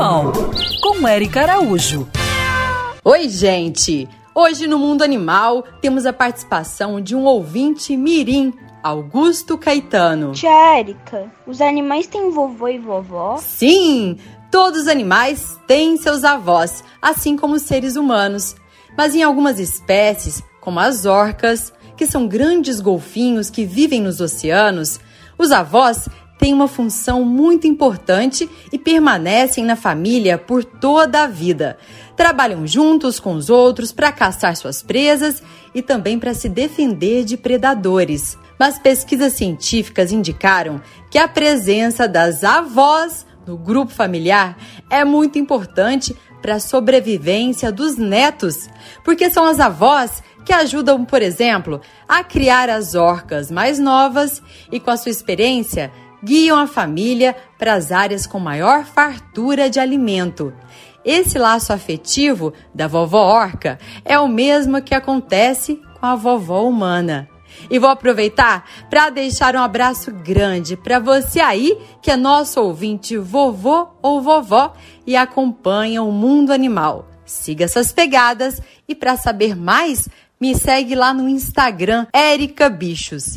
Animal, com Érica Araújo. Oi, gente! Hoje no Mundo Animal temos a participação de um ouvinte mirim, Augusto Caetano. Tia Érica, os animais têm vovô e vovó? Sim! Todos os animais têm seus avós, assim como os seres humanos. Mas em algumas espécies, como as orcas, que são grandes golfinhos que vivem nos oceanos, os avós têm uma função muito importante e permanecem na família por toda a vida. Trabalham juntos com os outros para caçar suas presas e também para se defender de predadores. Mas pesquisas científicas indicaram que a presença das avós no grupo familiar é muito importante para a sobrevivência dos netos, porque são as avós que ajudam, por exemplo, a criar as orcas mais novas e, com a sua experiência, guiam a família para as áreas com maior fartura de alimento. Esse laço afetivo da vovó orca é o mesmo que acontece com a vovó humana. E vou aproveitar para deixar um abraço grande para você aí que é nosso ouvinte vovô ou vovó e acompanha o mundo animal. Siga essas pegadas e para saber mais, me segue lá no Instagram Erica Bichos.